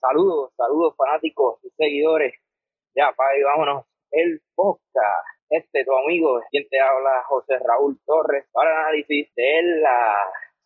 Saludos, saludos fanáticos y seguidores. Ya, pa' ahí vámonos. El podcast. Este tu amigo, quien te habla, José Raúl Torres, para el análisis de la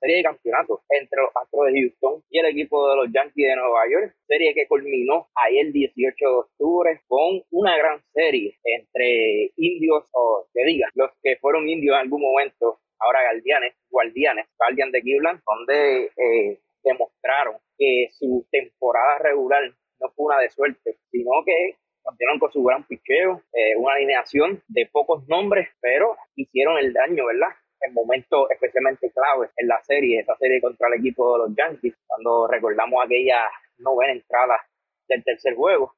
serie de campeonatos entre los Astros de Houston y el equipo de los Yankees de Nueva York, serie que culminó ayer 18 de octubre con una gran serie entre indios, o que diga, los que fueron indios en algún momento, ahora guardianes, guardianes, guardian de Cleveland, donde eh, demostraron que su temporada regular no fue una de suerte, sino que continuaron con su gran picheo, eh, una alineación de pocos nombres, pero hicieron el daño, ¿verdad? en momentos especialmente claves en la serie, esa serie contra el equipo de los Yankees, cuando recordamos aquella novena entrada del tercer juego.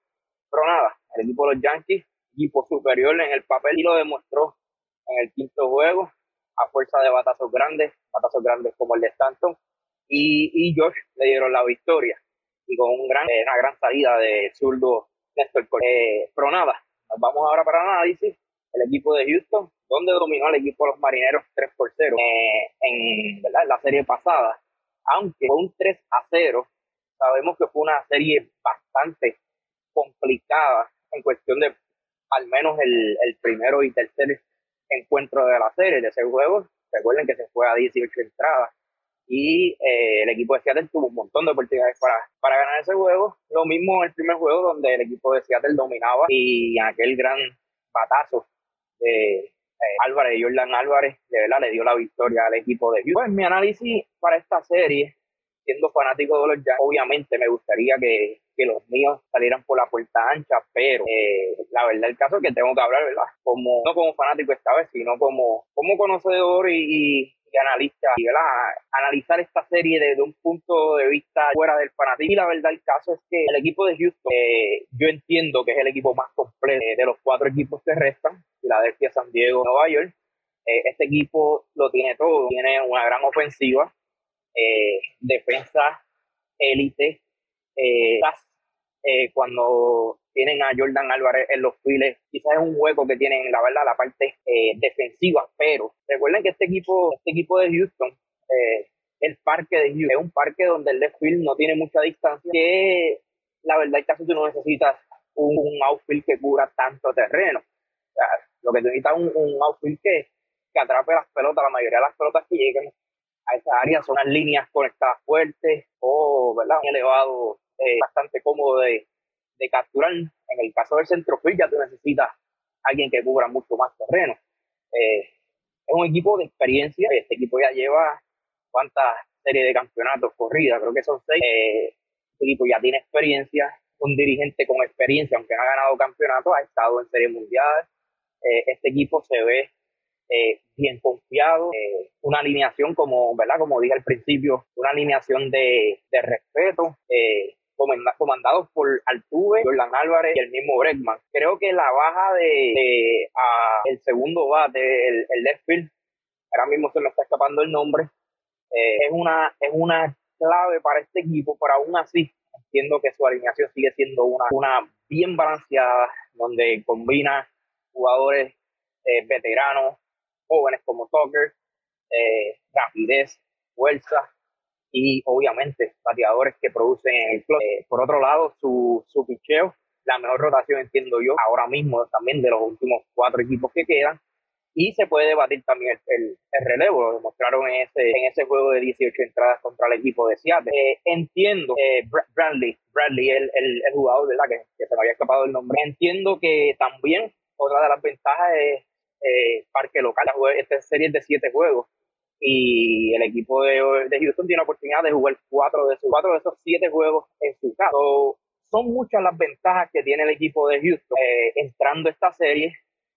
Pero nada, el equipo de los Yankees, equipo superior en el papel y lo demostró en el quinto juego a fuerza de batazos grandes, batazos grandes como el de Stanton, y, y Josh le dieron la victoria y con gran, una gran salida de zurdo Néstor eh, pero nada, vamos ahora para el análisis. El equipo de Houston donde dominó al equipo de los marineros 3 por 0 eh, en la serie pasada. Aunque fue un 3 a 0, sabemos que fue una serie bastante complicada en cuestión de al menos el, el primero y tercer encuentro de la serie, de ese juego. Recuerden que se fue a 18 entradas y eh, el equipo de Seattle tuvo un montón de oportunidades para, para ganar ese juego. Lo mismo en el primer juego donde el equipo de Seattle dominaba y aquel gran batazo de eh, Álvarez, Jordan Álvarez, de verdad le dio la victoria al equipo de Houston. Pues mi análisis para esta serie, siendo fanático de los Yankees, obviamente me gustaría que, que, los míos salieran por la puerta ancha, pero eh, la verdad el caso es que tengo que hablar, ¿verdad? Como, no como fanático esta vez, sino como, como conocedor y, analista y analizar esta serie desde un punto de vista fuera del fanatismo. Y la verdad, el caso es que el equipo de Houston, eh, yo entiendo que es el equipo más completo de los cuatro equipos que restan, Filadelfia, San Diego, Nueva York. Eh, este equipo lo tiene todo, tiene una gran ofensiva, eh, defensa élite, cuando tienen a Jordan Álvarez en los files. Quizás es un hueco que tienen, la verdad, la parte eh, defensiva, pero recuerden que este equipo, este equipo de Houston, eh, el parque de Houston, es un parque donde el left field no tiene mucha distancia, que la verdad, casi tú no necesitas un, outfield que cubra tanto terreno. lo que tú necesitas es un, un outfield que, que atrape las pelotas, la mayoría de las pelotas que lleguen a esa área son las líneas conectadas fuertes o, ¿verdad? Un elevado eh, bastante cómodo de, de capturar. En el caso del centrofield ya tú necesitas alguien que cubra mucho más terreno. Eh, es un equipo de experiencia. Este equipo ya lleva cuántas series de campeonatos corridas, creo que son seis. Eh, este equipo ya tiene experiencia, un dirigente con experiencia, aunque no ha ganado campeonatos, ha estado en series mundiales. Eh, este equipo se ve bien confiado, una alineación como, ¿verdad? Como dije al principio, una alineación de, de respeto, comandados por Altuve, Jordan Álvarez y el mismo Bregman. Creo que la baja de, el segundo bate, el, el ahora mismo se me está escapando el nombre, eh, es, una, es una clave para este equipo, pero aún así entiendo que su alineación sigue siendo una, una bien balanceada, donde combina jugadores eh, veteranos, jóvenes como Tucker, eh, rapidez, fuerza, y obviamente bateadores que producen el club. Eh, por otro lado, su, su picheo, la mejor rotación entiendo yo ahora mismo también de los últimos cuatro equipos que quedan. Y se puede debatir también el, el, relevo, lo demostraron en ese, en ese juego de 18 entradas contra el equipo de Seattle. Eh, entiendo, eh, Bradley, Bradley, el, el, el jugador ¿verdad? Que, que, se me había escapado el nombre. Entiendo que también otra de las ventajas es eh, parque local. Esta serie de siete juegos y el equipo de, Houston tiene la oportunidad de jugar cuatro de, sus, cuatro de esos siete juegos en su casa. son muchas las ventajas que tiene el equipo de Houston eh, entrando esta serie.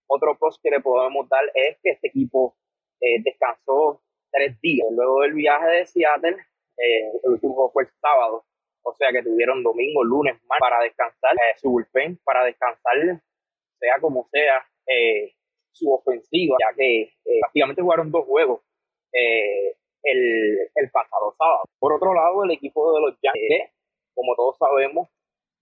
Otro plus que le podemos dar es que este equipo eh, descansó tres días. Luego del viaje de Seattle, eh, el último fue el sábado, o sea que tuvieron domingo, lunes, martes para descansar su bullpen, para descansar, sea como sea, su ofensiva, ya que prácticamente jugaron dos juegos eh, el, el, pasado sábado. Por otro lado, el equipo de los Yankees, como todos sabemos,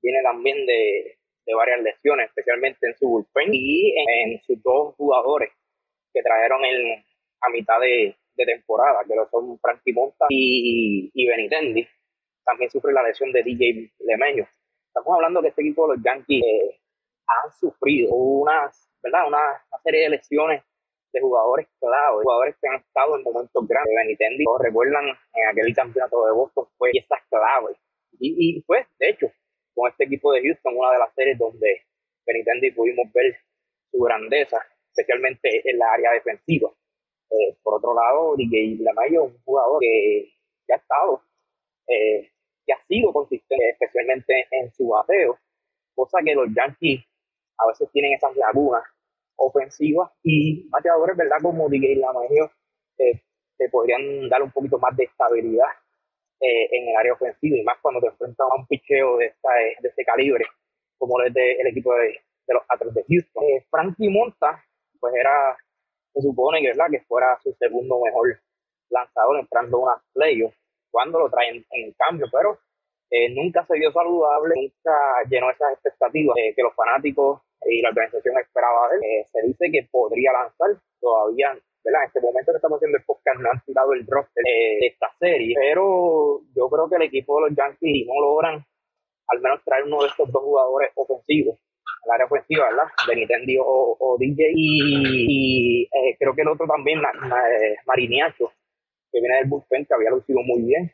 viene también de, de varias lesiones, especialmente en su bullpen y en, sus dos jugadores que trajeron el, a mitad de, de temporada, que lo son Frankie Monta y, y Benitendi. también sufre la lesión de DJ Lemeño. Estamos hablando que este equipo de los Yankees eh, han sufrido unas, ¿verdad? Una, serie de lesiones de jugadores clave, jugadores que han estado en momentos grandes. Benitendi, recuerdan en aquel campeonato de Boston, fue piezas clave. Y, y pues, de hecho, con este equipo de Houston, una de las series donde Benitendi pudimos ver su grandeza, especialmente en la área defensiva. Eh, por otro lado, DJ Lamayo es un jugador que, ha estado, eh, que ha sido consistente, especialmente en su bateo, cosa que los Yankees a veces tienen esas lagunas ofensivas y bateadores, ¿verdad? Como DJ Lamayo, eh, te podrían dar un poquito más de estabilidad eh, en el área ofensiva y más cuando te enfrentas a un picheo de, esta, de este calibre, como el, de, el equipo de, de los Astros de Houston. Frankie Monta, pues era se supone que, ¿verdad? que fuera su segundo mejor lanzador entrando a una playoff cuando lo traen en cambio, pero eh, nunca se vio saludable, nunca llenó esas expectativas que los fanáticos y la organización esperaba de él. Eh, se dice que podría lanzar todavía, ¿verdad? En este momento que estamos haciendo el podcast no han tirado el roster de esta serie, pero yo creo que el equipo de los Yankees no logran al menos traer uno de estos dos jugadores ofensivos al área ofensiva, ¿verdad? De Nintendo o, DJ. Y, eh, creo que el otro también, eh, Mariniacho, que viene del bullpen, que había lucido muy bien.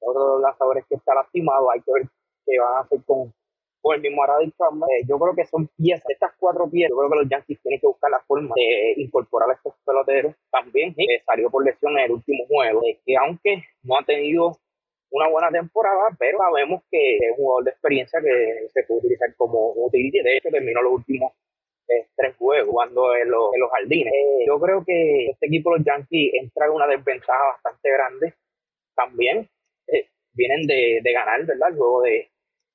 Otro de los lanzadores que está lastimado, hay que ver qué van a hacer con, el mismo Aradic eh, yo creo que son piezas, estas cuatro piezas, yo creo que los Yankees tienen que buscar la forma de incorporar a estos peloteros. También salió por lesión en el último juego, que aunque no ha tenido una buena temporada, pero sabemos que es un jugador de experiencia que se puede utilizar como utility. De hecho, terminó los últimos eh, tres juegos jugando en, los, en los jardines. Eh, yo creo que este equipo, los Yankees, entra en una desventaja bastante grande. También eh, vienen de, de, ganar, ¿verdad? El juego de,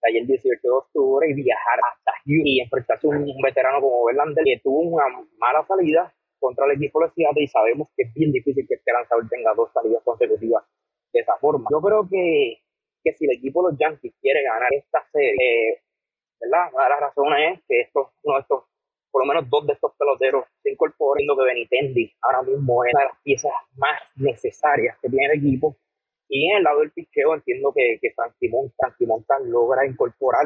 ayer 18 de octubre y viajar hasta Houston y enfrentarse a un, veterano como Verlander que tuvo una mala salida contra el equipo de Seattle y sabemos que es bien difícil que este lanzador tenga dos salidas consecutivas de esa forma. Yo creo que, que si el equipo de los Yankees quiere ganar esta serie, eh, ¿verdad? Una de las razones es que estos, uno de estos, por lo menos dos de estos peloteros se incorporen, lo que Benitendi ahora mismo es una de las piezas más necesarias que tiene el equipo. Y en el lado del picheo entiendo que, que Frankie Montan, logra incorporar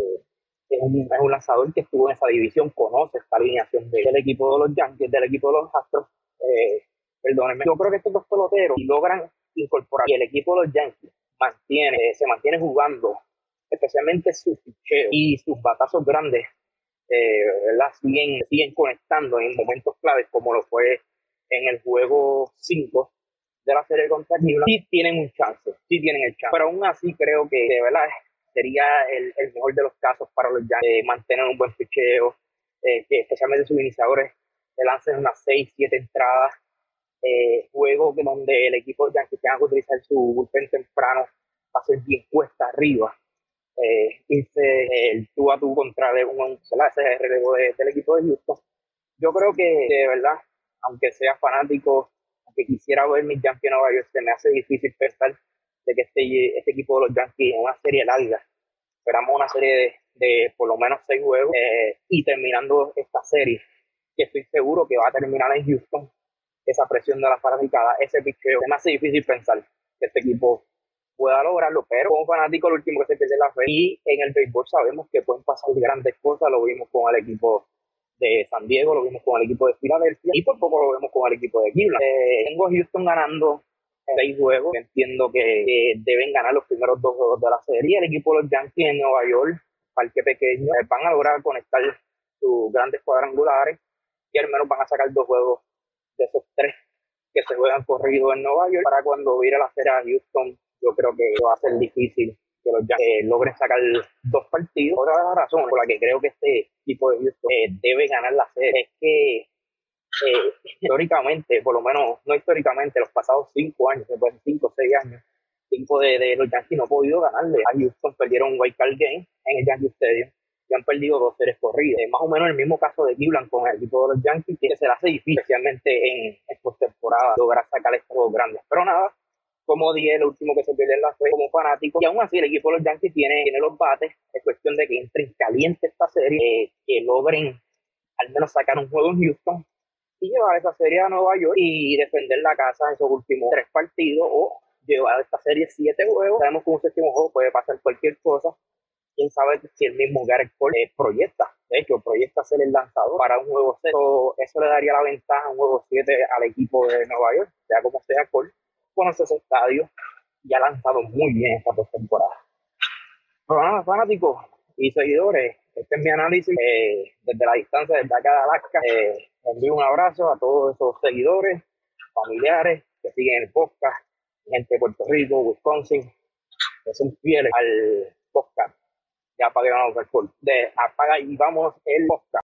es un, es un, lanzador que estuvo en esa división, conoce esta alineación del equipo de los Yankees, del equipo de los Astros. Eh, perdónenme, yo creo que estos dos peloteros logran incorporar y el equipo de los Yankees mantiene, se mantiene jugando, especialmente sus picheos y sus batazos grandes, eh, Siguen, siguen conectando en momentos claves como lo fue en el juego 5 de la serie contra Cleveland, sí tienen un chance, sí tienen el chance, pero aún así creo que de verdad sería el, el mejor de los casos para los Yankees mantener un buen picheo, eh, que especialmente sus iniciadores le lancen unas 6, 7 entradas eh, donde el equipo ya que tenga que utilizar su bullpen temprano va a ser bien cuesta arriba. Eh, el tú a tú contra un, ese relevo del equipo de Houston. Yo creo que de verdad, aunque sea fanático, aunque quisiera ver mis Yankees en Nueva York, se me hace difícil pensar de que este, este equipo de los Yankees en una serie larga, esperamos una serie de, por lo menos seis juegos eh, y terminando esta serie, que estoy seguro que va a terminar en Houston esa presión de la fanaticada, ese picheo. Es más difícil pensar que este equipo pueda lograrlo, pero como fanático, el último que se pierde la fe. Y en el béisbol sabemos que pueden pasar grandes cosas, lo vimos con el equipo de San Diego, lo vimos con el equipo de Filadelfia y por poco lo vemos con el equipo de Cleveland. Eh, tengo a Houston ganando seis juegos, entiendo que deben ganar los primeros dos juegos de la serie. El equipo de los Yankees en Nueva York, parque pequeño, eh, van a lograr conectar sus grandes cuadrangulares y al menos van a sacar dos juegos de esos tres que se juegan corrido en Nueva York, para cuando vire la serie a Houston, yo creo que va a ser difícil que los Yankees logren sacar dos partidos. Otra de las razones por la que creo que este equipo de Houston eh, debe ganar la serie es que eh, históricamente, por lo menos no históricamente, los pasados cinco años, después de cinco o seis años, cinco de, de, los Yankees no ha podido ganarle a Houston, perdieron un wild card game en el Yankee Stadium y han perdido dos series corridas. más o menos el mismo caso de Cleveland con el equipo de los Yankees, que se le hace difícil, especialmente en, en postemporada, lograr sacar estos dos grandes. Pero nada, como dije, el último que se pierde en la fe como fanático. Y aún así, el equipo de los Yankees tiene, tiene los bates. Es cuestión de que entren caliente esta serie, eh, que logren al menos sacar un juego en Houston y llevar esa serie a Nueva York y defender la casa en esos últimos tres partidos o llevar esta serie siete juegos. Sabemos que un séptimo juego puede pasar cualquier cosa. Quién sabe si el mismo Garrett Cole eh, proyecta, de hecho, proyecta ser el lanzador para un juego 7. Eso le daría la ventaja a un juego 7 al equipo de Nueva York, sea como sea Cole. Conoce ese estadio y ha lanzado muy bien esta postemporada. Pero fanáticos y seguidores, este es mi análisis eh, desde la distancia, desde acá de Alaska. Eh, envío un abrazo a todos esos seguidores, familiares que siguen el podcast, gente de Puerto Rico, Wisconsin, que son fieles al podcast. Ya apagaron el de apaga y vamos el podcast.